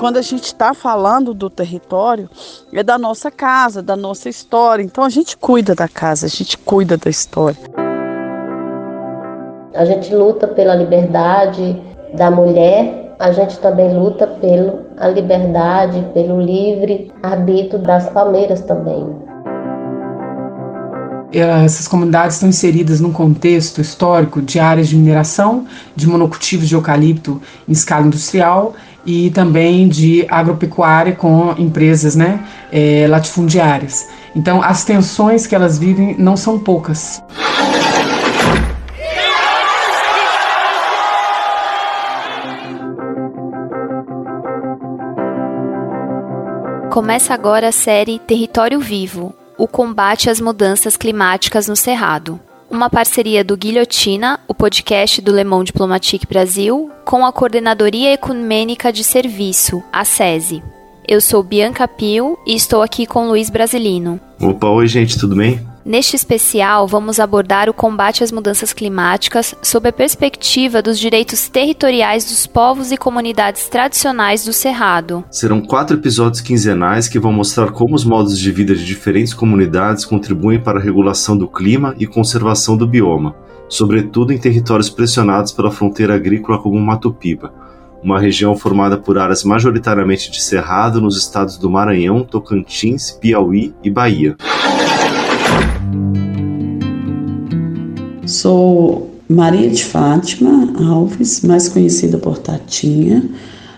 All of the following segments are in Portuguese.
quando a gente está falando do território, é da nossa casa, da nossa história. Então a gente cuida da casa, a gente cuida da história. A gente luta pela liberdade da mulher, a gente também luta pela liberdade, pelo livre arbítrio das palmeiras também. Eh, essas comunidades estão inseridas num contexto histórico de áreas de mineração, de monocultivos de eucalipto em escala industrial e também de agropecuária com empresas né, é, latifundiárias. Então, as tensões que elas vivem não são poucas. Começa agora a série Território Vivo o combate às mudanças climáticas no Cerrado. Uma parceria do Guilhotina, o podcast do Le Monde Diplomatique Brasil, com a Coordenadoria Ecumênica de Serviço, a SESI. Eu sou Bianca Pio e estou aqui com Luiz Brasilino. Opa, oi gente, tudo bem? Neste especial, vamos abordar o combate às mudanças climáticas sob a perspectiva dos direitos territoriais dos povos e comunidades tradicionais do Cerrado. Serão quatro episódios quinzenais que vão mostrar como os modos de vida de diferentes comunidades contribuem para a regulação do clima e conservação do bioma, sobretudo em territórios pressionados pela fronteira agrícola como Mato Piba, uma região formada por áreas majoritariamente de cerrado nos estados do Maranhão, Tocantins, Piauí e Bahia. Sou Maria de Fátima Alves, mais conhecida por Tatinha.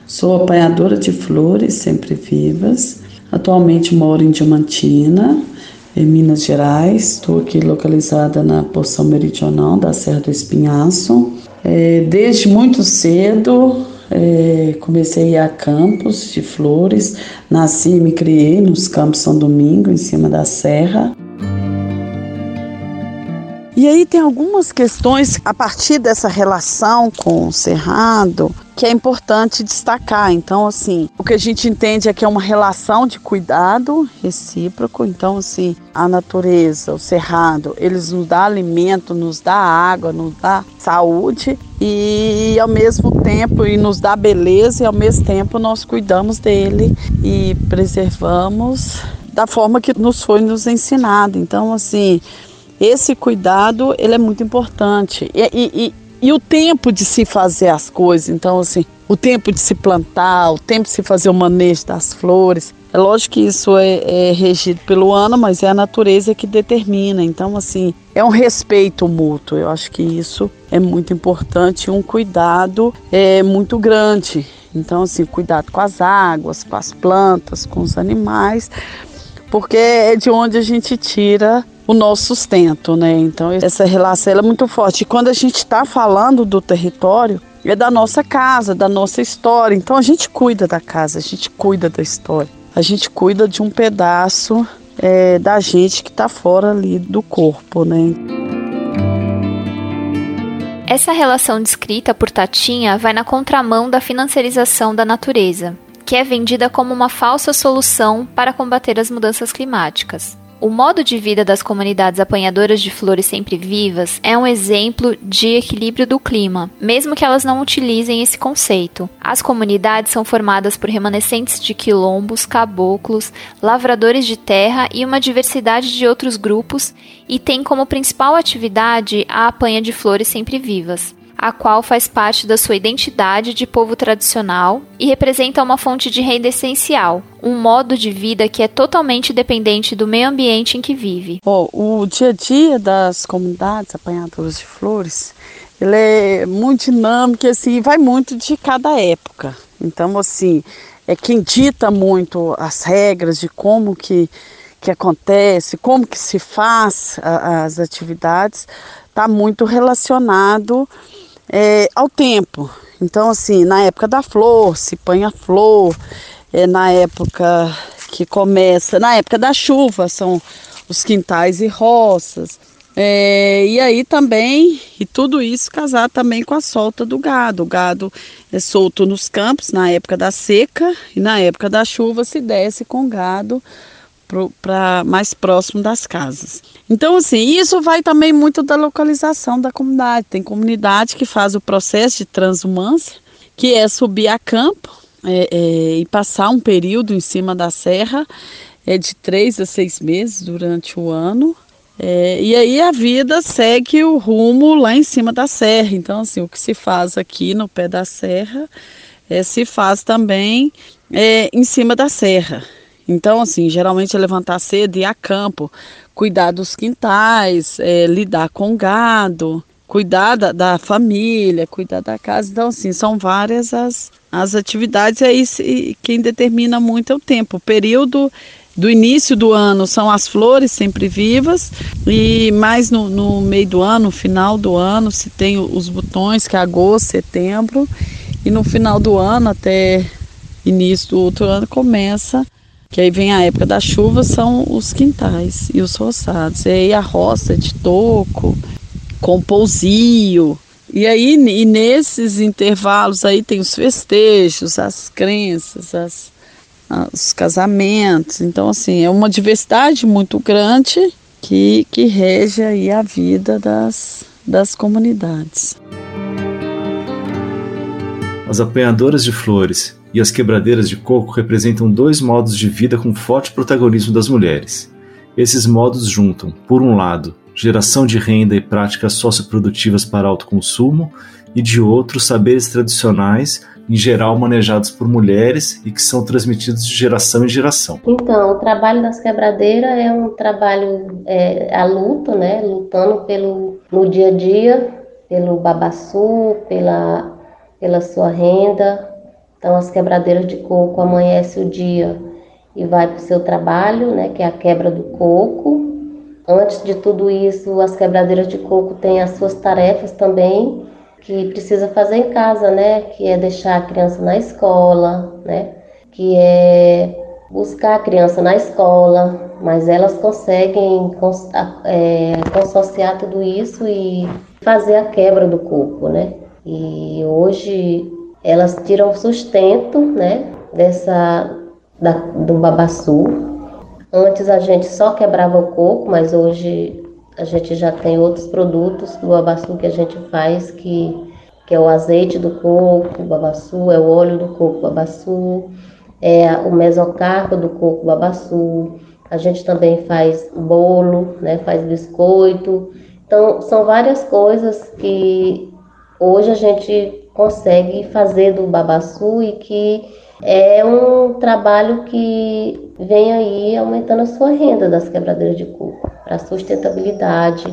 Sou apanhadora de flores sempre vivas. Atualmente moro em Diamantina, em Minas Gerais. Estou aqui localizada na porção meridional da Serra do Espinhaço. É, desde muito cedo é, comecei a campos de flores. Nasci e me criei nos Campos São Domingo, em cima da serra. E aí tem algumas questões a partir dessa relação com o cerrado que é importante destacar. Então, assim, o que a gente entende é que é uma relação de cuidado recíproco. Então, assim, a natureza, o cerrado, eles nos dá alimento, nos dá água, nos dá saúde e ao mesmo tempo e nos dá beleza e ao mesmo tempo nós cuidamos dele e preservamos da forma que nos foi nos ensinado. Então, assim, esse cuidado ele é muito importante. E, e, e, e o tempo de se fazer as coisas, então assim, o tempo de se plantar, o tempo de se fazer o manejo das flores. É lógico que isso é, é, regido pelo ano, mas é a natureza que determina. Então, assim, é um respeito mútuo. Eu acho que isso é muito importante, um cuidado é muito grande. Então, assim, cuidado com as águas, com as plantas, com os animais, porque é de onde a gente tira o nosso sustento, né? Então essa relação é muito forte. E quando a gente está falando do território, é da nossa casa, da nossa história. Então a gente cuida da casa, a gente cuida da história. A gente cuida de um pedaço é, da gente que está fora ali do corpo, né? Essa relação descrita por Tatinha vai na contramão da financiarização da natureza, que é vendida como uma falsa solução para combater as mudanças climáticas. O modo de vida das comunidades apanhadoras de flores sempre vivas é um exemplo de equilíbrio do clima, mesmo que elas não utilizem esse conceito. As comunidades são formadas por remanescentes de quilombos, caboclos, lavradores de terra e uma diversidade de outros grupos e têm como principal atividade a apanha de flores sempre vivas a qual faz parte da sua identidade de povo tradicional e representa uma fonte de renda essencial, um modo de vida que é totalmente dependente do meio ambiente em que vive. Oh, o dia a dia das comunidades apanhadoras de flores, ele é muito dinâmico e assim, vai muito de cada época. Então, assim, é quem dita muito as regras de como que, que acontece, como que se faz a, as atividades, está muito relacionado é, ao tempo. Então, assim, na época da flor, se põe a flor, é, na época que começa, na época da chuva, são os quintais e roças. É, e aí também, e tudo isso casar também com a solta do gado. O gado é solto nos campos na época da seca e na época da chuva se desce com gado para mais próximo das casas. Então, assim, isso vai também muito da localização da comunidade. Tem comunidade que faz o processo de transumância, que é subir a campo é, é, e passar um período em cima da serra, é de três a seis meses durante o ano. É, e aí a vida segue o rumo lá em cima da serra. Então, assim, o que se faz aqui no pé da serra é, se faz também é, em cima da serra. Então, assim, geralmente é levantar cedo e ir a campo, cuidar dos quintais, é, lidar com gado, cuidar da, da, família, cuidar da casa. Então, assim, são várias as, as atividades e aí se, quem determina muito é o tempo. O período do início do ano são as flores sempre vivas e mais no, no meio do ano, no final do ano, se tem os botões, que é agosto, setembro, e no final do ano até início do outro ano começa, que aí vem a época da chuva, são os quintais e os roçados. E aí a roça de toco, com pousio. E aí e nesses intervalos aí tem os festejos, as crenças, as, os casamentos. Então assim, é uma diversidade muito grande que, que rege aí a vida das, das comunidades. As apanhadoras de flores e as quebradeiras de coco representam dois modos de vida com forte protagonismo das mulheres. Esses modos juntam, por um lado, geração de renda e práticas socioprodutivas para autoconsumo, e de outro, saberes tradicionais, em geral manejados por mulheres e que são transmitidos de geração em geração. Então, o trabalho das quebradeiras é um trabalho é, a luta, né? Lutando pelo no dia a dia, pelo babaçu, pela pela sua renda, então, as quebradeiras de coco amanhece o dia e vai para o seu trabalho, né, que é a quebra do coco. Antes de tudo isso, as quebradeiras de coco têm as suas tarefas também que precisa fazer em casa, né, que é deixar a criança na escola, né, que é buscar a criança na escola, mas elas conseguem é, consociar tudo isso e fazer a quebra do coco, né. E hoje elas tiram sustento, né, dessa da, do babaçu. Antes a gente só quebrava o coco, mas hoje a gente já tem outros produtos do babaçu que a gente faz, que, que é o azeite do coco, babaçu, é o óleo do coco, babaçu, é o mesocarpo do coco, babaçu. A gente também faz bolo, né, faz biscoito. Então, são várias coisas que hoje a gente consegue fazer do babaçu e que é um trabalho que vem aí aumentando a sua renda das quebradeiras de coco, para sustentabilidade,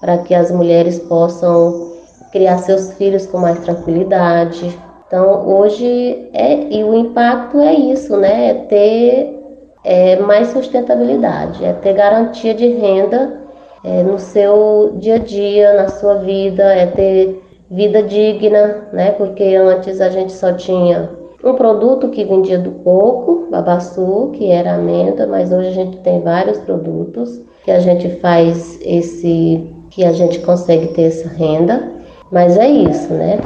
para que as mulheres possam criar seus filhos com mais tranquilidade. Então, hoje, é, e o impacto é isso, né? É ter é, mais sustentabilidade, é ter garantia de renda é, no seu dia a dia, na sua vida, é ter vida digna, né? Porque antes a gente só tinha um produto que vendia do coco, babaçu, que era amêndoa, mas hoje a gente tem vários produtos que a gente faz esse que a gente consegue ter essa renda. Mas é isso, né?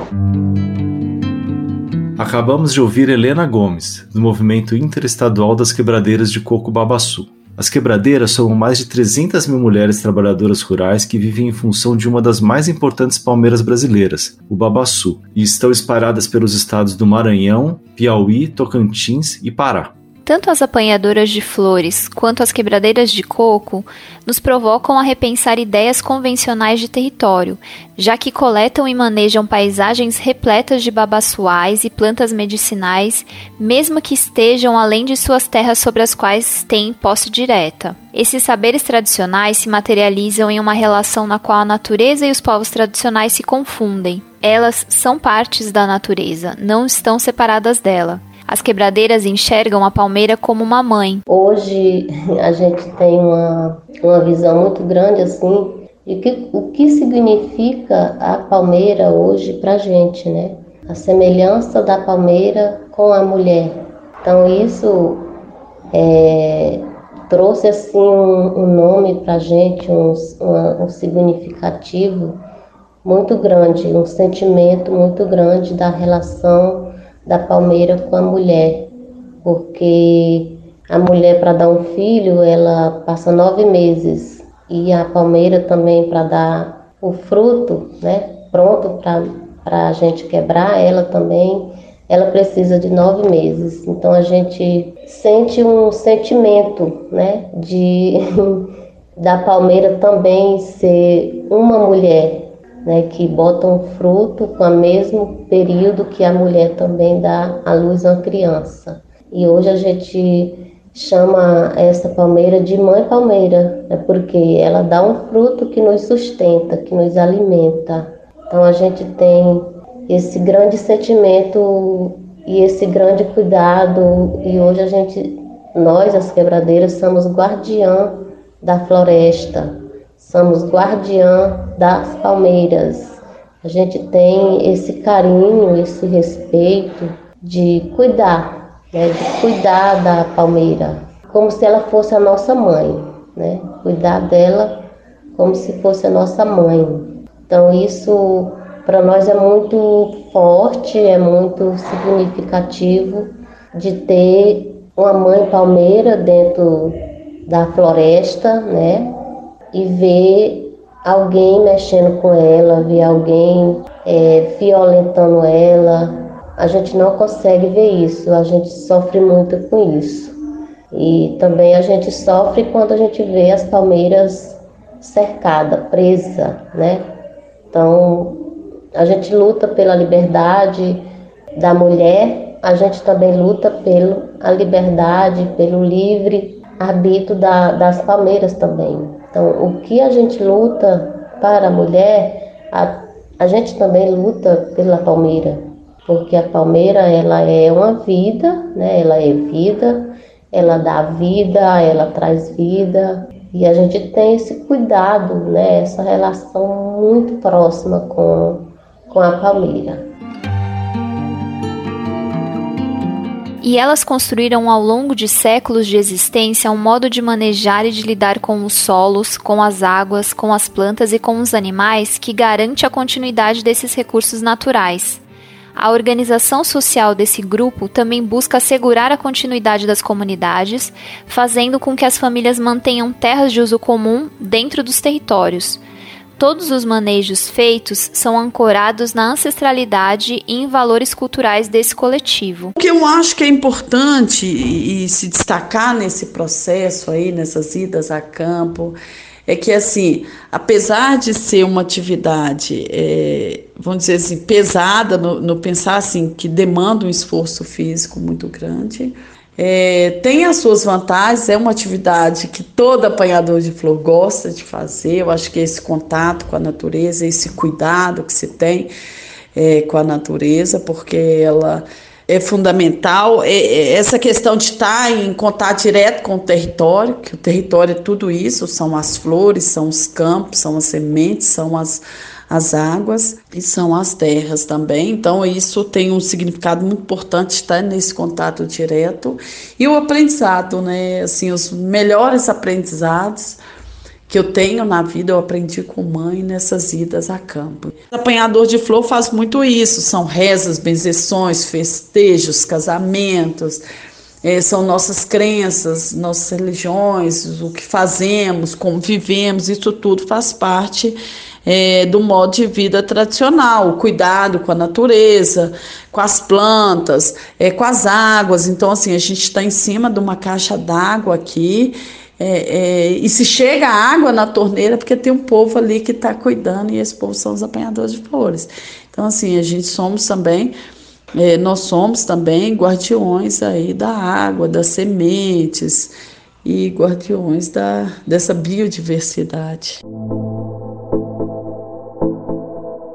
Acabamos de ouvir Helena Gomes, do Movimento Interestadual das Quebradeiras de Coco Babaçu. As quebradeiras são mais de 300 mil mulheres trabalhadoras rurais que vivem em função de uma das mais importantes palmeiras brasileiras, o babaçu, e estão espalhadas pelos estados do Maranhão, Piauí, Tocantins e Pará. Tanto as apanhadoras de flores quanto as quebradeiras de coco nos provocam a repensar ideias convencionais de território, já que coletam e manejam paisagens repletas de babaçuais e plantas medicinais, mesmo que estejam além de suas terras sobre as quais têm posse direta. Esses saberes tradicionais se materializam em uma relação na qual a natureza e os povos tradicionais se confundem. Elas são partes da natureza, não estão separadas dela. As quebradeiras enxergam a palmeira como uma mãe. Hoje a gente tem uma, uma visão muito grande assim de que, o que significa a palmeira hoje para a gente, né? A semelhança da palmeira com a mulher. Então isso é, trouxe assim um, um nome para a gente, um, um, um significativo muito grande, um sentimento muito grande da relação da palmeira com a mulher, porque A mulher, para dar um filho, ela passa nove meses. E a palmeira também, para dar o fruto, né? Pronto para a gente quebrar, ela também ela precisa de nove meses. Então a gente sente um sentimento, né, de da palmeira também ser uma mulher, né, que bota um fruto com o mesmo período que a mulher também dá à luz a criança. E hoje a gente chama essa palmeira de mãe palmeira, né, porque ela dá um fruto que nos sustenta, que nos alimenta. Então a gente tem esse grande sentimento e esse grande cuidado. E hoje a gente, nós, as quebradeiras, somos guardiã da floresta, somos guardiã das palmeiras. A gente tem esse carinho, esse respeito de cuidar, né, de cuidar da palmeira, como se ela fosse a nossa mãe, né? Cuidar dela como se fosse a nossa mãe. Então isso para nós é muito forte, é muito significativo de ter uma mãe palmeira dentro da floresta, né? E ver alguém mexendo com ela, ver alguém é, violentando ela. A gente não consegue ver isso, a gente sofre muito com isso. E também a gente sofre quando a gente vê as palmeiras cercada, presa, né? Então, a gente luta pela liberdade da mulher, a gente também luta pela liberdade, pelo livre arbítrio da, das palmeiras também. Então, o que a gente luta para a mulher, a, a gente também luta pela palmeira, porque a palmeira ela é uma vida, né? Ela é vida, ela dá vida, ela traz vida, e a gente tem esse cuidado, né? Essa relação muito próxima com com a palmeira. E elas construíram ao longo de séculos de existência um modo de manejar e de lidar com os solos, com as águas, com as plantas e com os animais que garante a continuidade desses recursos naturais. A organização social desse grupo também busca assegurar a continuidade das comunidades, fazendo com que as famílias mantenham terras de uso comum dentro dos territórios todos os manejos feitos são ancorados na ancestralidade e em valores culturais desse coletivo. O que eu acho que é importante e, se destacar nesse processo aí, nessas idas a campo, é que assim, apesar de ser uma atividade, é, vamos dizer assim, pesada no, no, pensar assim que demanda um esforço físico muito grande, é, tem as suas vantagens, é uma atividade que todo apanhador de flor gosta de fazer. Eu acho que esse contato com a natureza, esse cuidado que se tem é, com a natureza, porque ela é fundamental. É, é, essa questão de estar em contato direto com o território, que o território é tudo isso: são as flores, são os campos, são as sementes, são as as águas e são as terras também. Então, isso tem um significado muito importante estar nesse contato direto. E o aprendizado, né? Assim, os melhores aprendizados que eu tenho na vida, eu aprendi com mãe nessas idas a campo. Apanhador de flor faz muito isso, são rezas, benzeções, festejos, casamentos, é, são nossas crenças, nossas religiões, o que fazemos, como vivemos, isso tudo faz parte é, do modo de vida tradicional, o cuidado com a natureza, com as plantas, é, com as águas. Então, assim, a gente está em cima de uma caixa d'água aqui. É, é, e se chega água na torneira, porque tem um povo ali que está cuidando, e esse povo são os apanhadores de flores. Então, assim, a gente somos também, é, nós somos também guardiões aí da água, das sementes e guardiões da, dessa biodiversidade.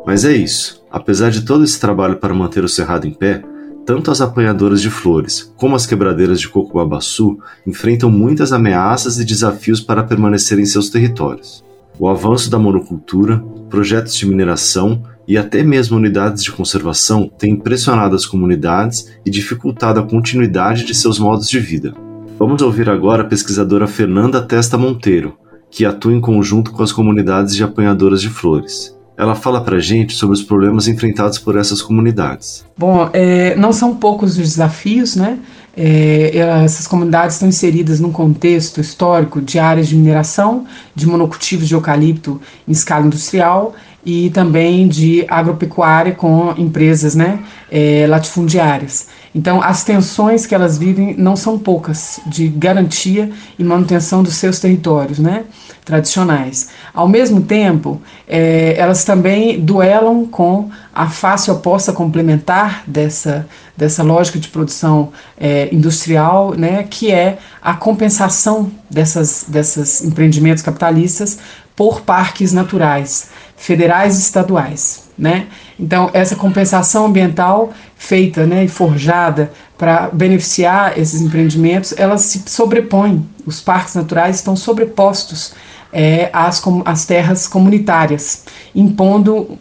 Mas é isso. Apesar de todo esse trabalho para manter o cerrado em pé, tanto as apanhadoras de flores como as quebradeiras de coco babaçu enfrentam muitas ameaças e desafios para permanecer em seus territórios. O avanço da monocultura, projetos de mineração e até mesmo unidades de conservação têm impressionado as comunidades e dificultado a continuidade de seus modos de vida. Vamos ouvir agora a pesquisadora Fernanda Testa Monteiro, que atua em conjunto com as comunidades de apanhadoras de flores. Ela fala para gente sobre os problemas enfrentados por essas comunidades. Bom, é, não são poucos os desafios, né? É, essas comunidades estão inseridas num contexto histórico de áreas de mineração, de monocultivos de eucalipto em escala industrial e também de agropecuária com empresas né, é, latifundiárias. Então, as tensões que elas vivem não são poucas de garantia e manutenção dos seus territórios né, tradicionais. Ao mesmo tempo, é, elas também duelam com a face oposta complementar dessa, dessa lógica de produção é, industrial, né, que é a compensação dessas, desses empreendimentos capitalistas por parques naturais, federais e estaduais. Né? Então, essa compensação ambiental feita né, e forjada para beneficiar esses empreendimentos, elas se sobrepõem, os parques naturais estão sobrepostos é, às, às terras comunitárias, impondo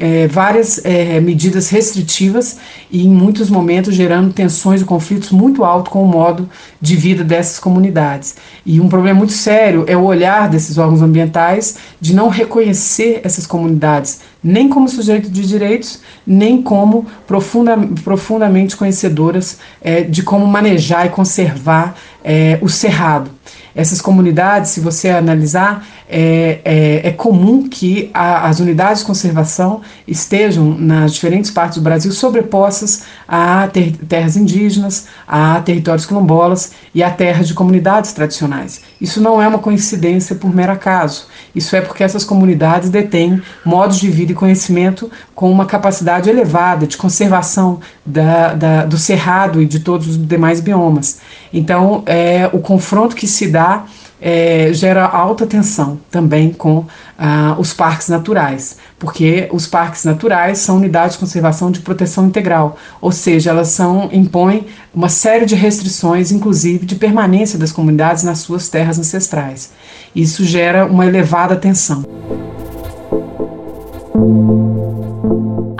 é, várias é, medidas restritivas e, em muitos momentos, gerando tensões e conflitos muito altos com o modo de vida dessas comunidades. E um problema muito sério é o olhar desses órgãos ambientais de não reconhecer essas comunidades nem como sujeito de direitos, nem como profunda, profundamente conhecedoras é, de como manejar e conservar é, o cerrado. Essas comunidades, se você analisar, é, é, é comum que a, as unidades de conservação estejam nas diferentes partes do Brasil sobrepostas a ter, terras indígenas, a territórios quilombolas e a terras de comunidades tradicionais. Isso não é uma coincidência por mero acaso. Isso é porque essas comunidades detêm modos de vida e conhecimento com uma capacidade elevada de conservação da, da, do cerrado e de todos os demais biomas. Então, é, o confronto que se dá é, gera alta tensão também com ah, os parques naturais, porque os parques naturais são unidades de conservação de proteção integral, ou seja, elas são, impõem uma série de restrições, inclusive de permanência das comunidades nas suas terras ancestrais. Isso gera uma elevada tensão.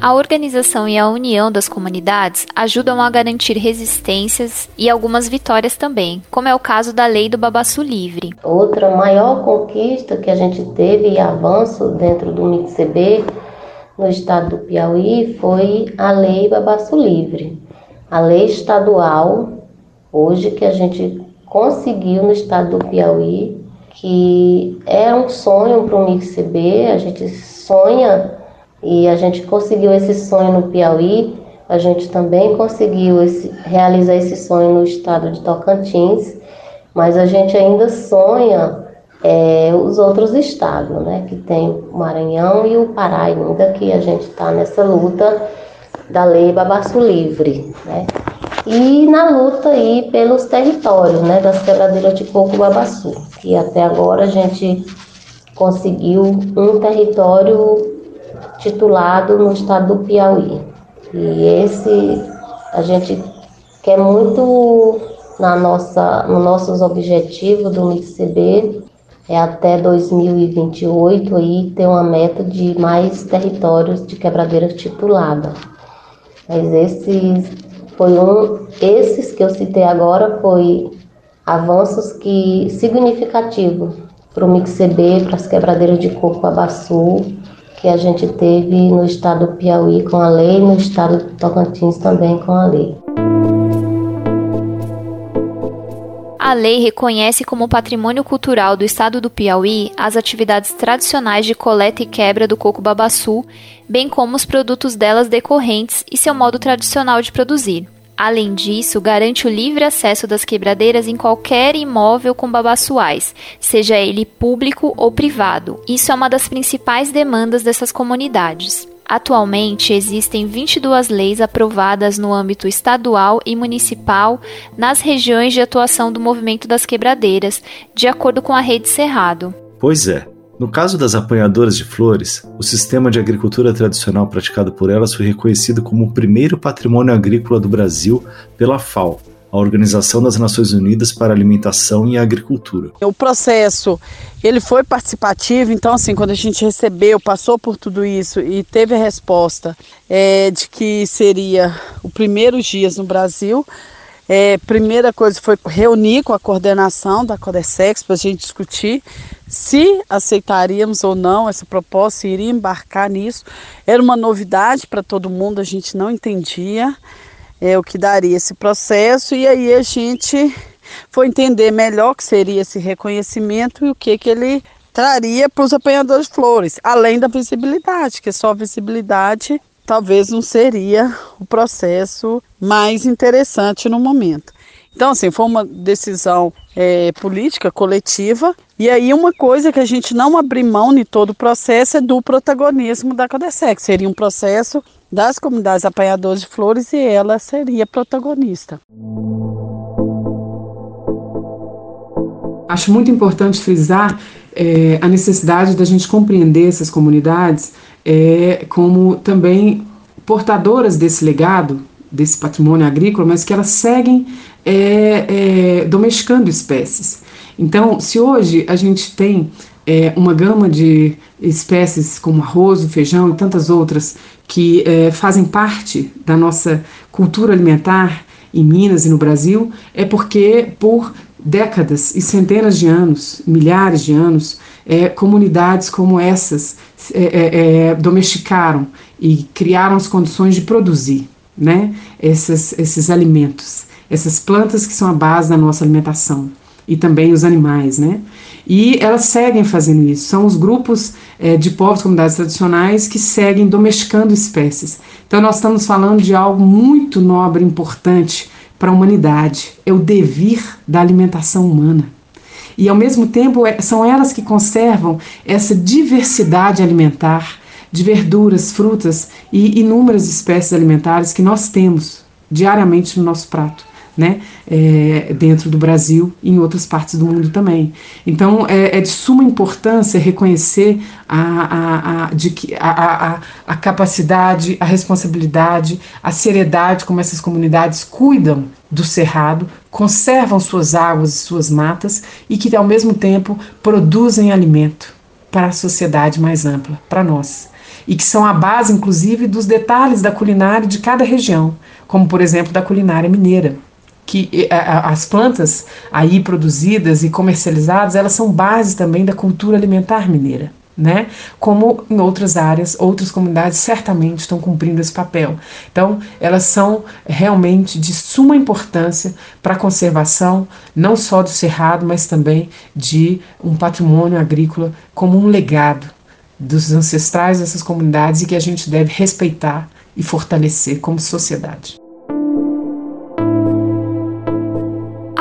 A organização e a união das comunidades ajudam a garantir resistências e algumas vitórias também, como é o caso da Lei do Babaçu Livre. Outra maior conquista que a gente teve e avanço dentro do MITCB no estado do Piauí foi a Lei Babaçu Livre. A lei estadual, hoje que a gente conseguiu no estado do Piauí, que é um sonho para o MITCB, a gente sonha e a gente conseguiu esse sonho no Piauí, a gente também conseguiu esse, realizar esse sonho no estado de Tocantins, mas a gente ainda sonha é, os outros estados, né? Que tem o Maranhão e o Pará ainda, que a gente está nessa luta da lei Babaçu Livre, né? E na luta aí pelos territórios, né? Das quebradeiras de coco Babaçu, que até agora a gente conseguiu um território titulado no estado do Piauí. E esse a gente quer muito na nossa, nos nossos objetivos do MICB é até 2028 aí ter uma meta de mais territórios de quebradeira titulada. Mas esses foi um, esses que eu citei agora foi avanços que significativos para o MICB, para as quebradeiras de coco abaçu que a gente teve no estado do Piauí com a lei e no estado do Tocantins também com a lei. A lei reconhece como patrimônio cultural do estado do Piauí as atividades tradicionais de coleta e quebra do coco babaçu, bem como os produtos delas decorrentes e seu modo tradicional de produzir. Além disso, garante o livre acesso das quebradeiras em qualquer imóvel com babaçuais, seja ele público ou privado. Isso é uma das principais demandas dessas comunidades. Atualmente, existem 22 leis aprovadas no âmbito estadual e municipal nas regiões de atuação do movimento das quebradeiras, de acordo com a Rede Cerrado. Pois é, no caso das apanhadoras de flores, o sistema de agricultura tradicional praticado por elas foi reconhecido como o primeiro patrimônio agrícola do Brasil pela FAO, a Organização das Nações Unidas para a Alimentação e Agricultura. O processo ele foi participativo, então assim quando a gente recebeu, passou por tudo isso e teve a resposta é, de que seria os primeiros dias no Brasil, é, primeira coisa foi reunir com a coordenação da Codesex para a gente discutir se aceitaríamos ou não essa proposta, se iria embarcar nisso. Era uma novidade para todo mundo, a gente não entendia. é o que daria esse processo e aí a gente foi entender melhor o que seria esse reconhecimento e o que, que ele traria para os apanhadores de flores, além da visibilidade, que só a visibilidade talvez não seria o processo mais interessante no momento. Então, assim, foi uma decisão é, política coletiva. E aí, uma coisa que a gente não abriu mão de todo o processo é do protagonismo da Codesec. Seria um processo das comunidades apanhadoras de flores e ela seria protagonista. Acho muito importante frisar é, a necessidade da gente compreender essas comunidades é, como também portadoras desse legado, desse patrimônio agrícola, mas que elas seguem é, é, domesticando espécies. Então, se hoje a gente tem é, uma gama de espécies como arroz, feijão e tantas outras que é, fazem parte da nossa cultura alimentar em Minas e no Brasil, é porque por décadas e centenas de anos, milhares de anos, é, comunidades como essas é, é, é, domesticaram e criaram as condições de produzir né, esses, esses alimentos, essas plantas que são a base da nossa alimentação e também os animais, né? E elas seguem fazendo isso. São os grupos é, de povos, comunidades tradicionais que seguem domesticando espécies. Então, nós estamos falando de algo muito nobre, importante para a humanidade. É o devir da alimentação humana. E, ao mesmo tempo, é, são elas que conservam essa diversidade alimentar de verduras, frutas e inúmeras espécies alimentares que nós temos diariamente no nosso prato né, é, dentro do Brasil e em outras partes do mundo também. Então, é, é de suma importância reconhecer a, a, a, de que, a, a, a capacidade, a responsabilidade, a seriedade como essas comunidades cuidam do cerrado, conservam suas águas e suas matas e que, ao mesmo tempo, produzem alimento para a sociedade mais ampla, para nós. E que são a base, inclusive, dos detalhes da culinária de cada região, como, por exemplo, da culinária mineira que as plantas aí produzidas e comercializadas, elas são base também da cultura alimentar mineira. Né? Como em outras áreas, outras comunidades certamente estão cumprindo esse papel. Então, elas são realmente de suma importância para a conservação, não só do cerrado, mas também de um patrimônio agrícola como um legado dos ancestrais dessas comunidades e que a gente deve respeitar e fortalecer como sociedade.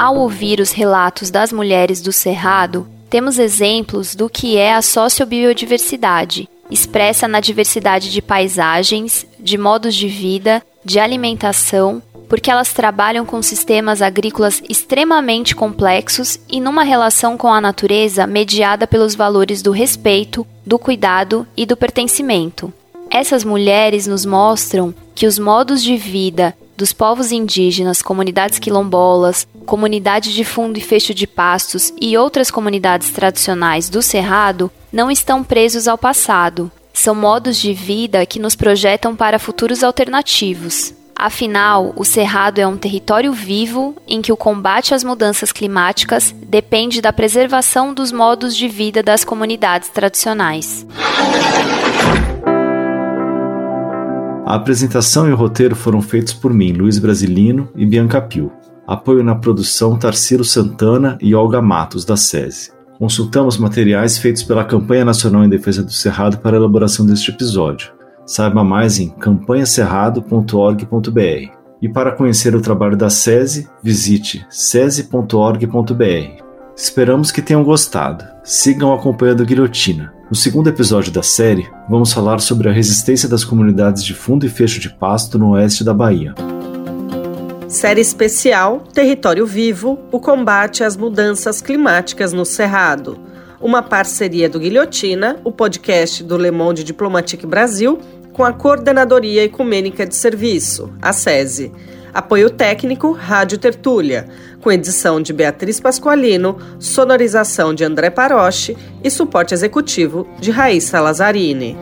Ao ouvir os relatos das mulheres do Cerrado, temos exemplos do que é a sociobiodiversidade, expressa na diversidade de paisagens, de modos de vida, de alimentação, porque elas trabalham com sistemas agrícolas extremamente complexos e numa relação com a natureza mediada pelos valores do respeito, do cuidado e do pertencimento. Essas mulheres nos mostram que os modos de vida dos povos indígenas, comunidades quilombolas, comunidade de fundo e fecho de pastos e outras comunidades tradicionais do Cerrado não estão presos ao passado. São modos de vida que nos projetam para futuros alternativos. Afinal, o Cerrado é um território vivo em que o combate às mudanças climáticas depende da preservação dos modos de vida das comunidades tradicionais. A apresentação e o roteiro foram feitos por mim, Luiz Brasilino e Bianca Pio. Apoio na produção Tarciro Santana e Olga Matos, da SESI. Consultamos materiais feitos pela Campanha Nacional em Defesa do Cerrado para a elaboração deste episódio. Saiba mais em campanhacerrado.org.br. E para conhecer o trabalho da SESI, visite sesi.org.br. Esperamos que tenham gostado. Sigam acompanhando Guilhotina. No segundo episódio da série, vamos falar sobre a resistência das comunidades de fundo e fecho de pasto no oeste da Bahia. Série especial Território Vivo o combate às mudanças climáticas no Cerrado. Uma parceria do Guilhotina, o podcast do Le Monde Diplomatique Brasil, com a Coordenadoria Ecumênica de Serviço, a SESI. Apoio técnico Rádio Tertúlia, com edição de Beatriz Pasqualino, sonorização de André Paroche e suporte executivo de Raíssa Lazzarini.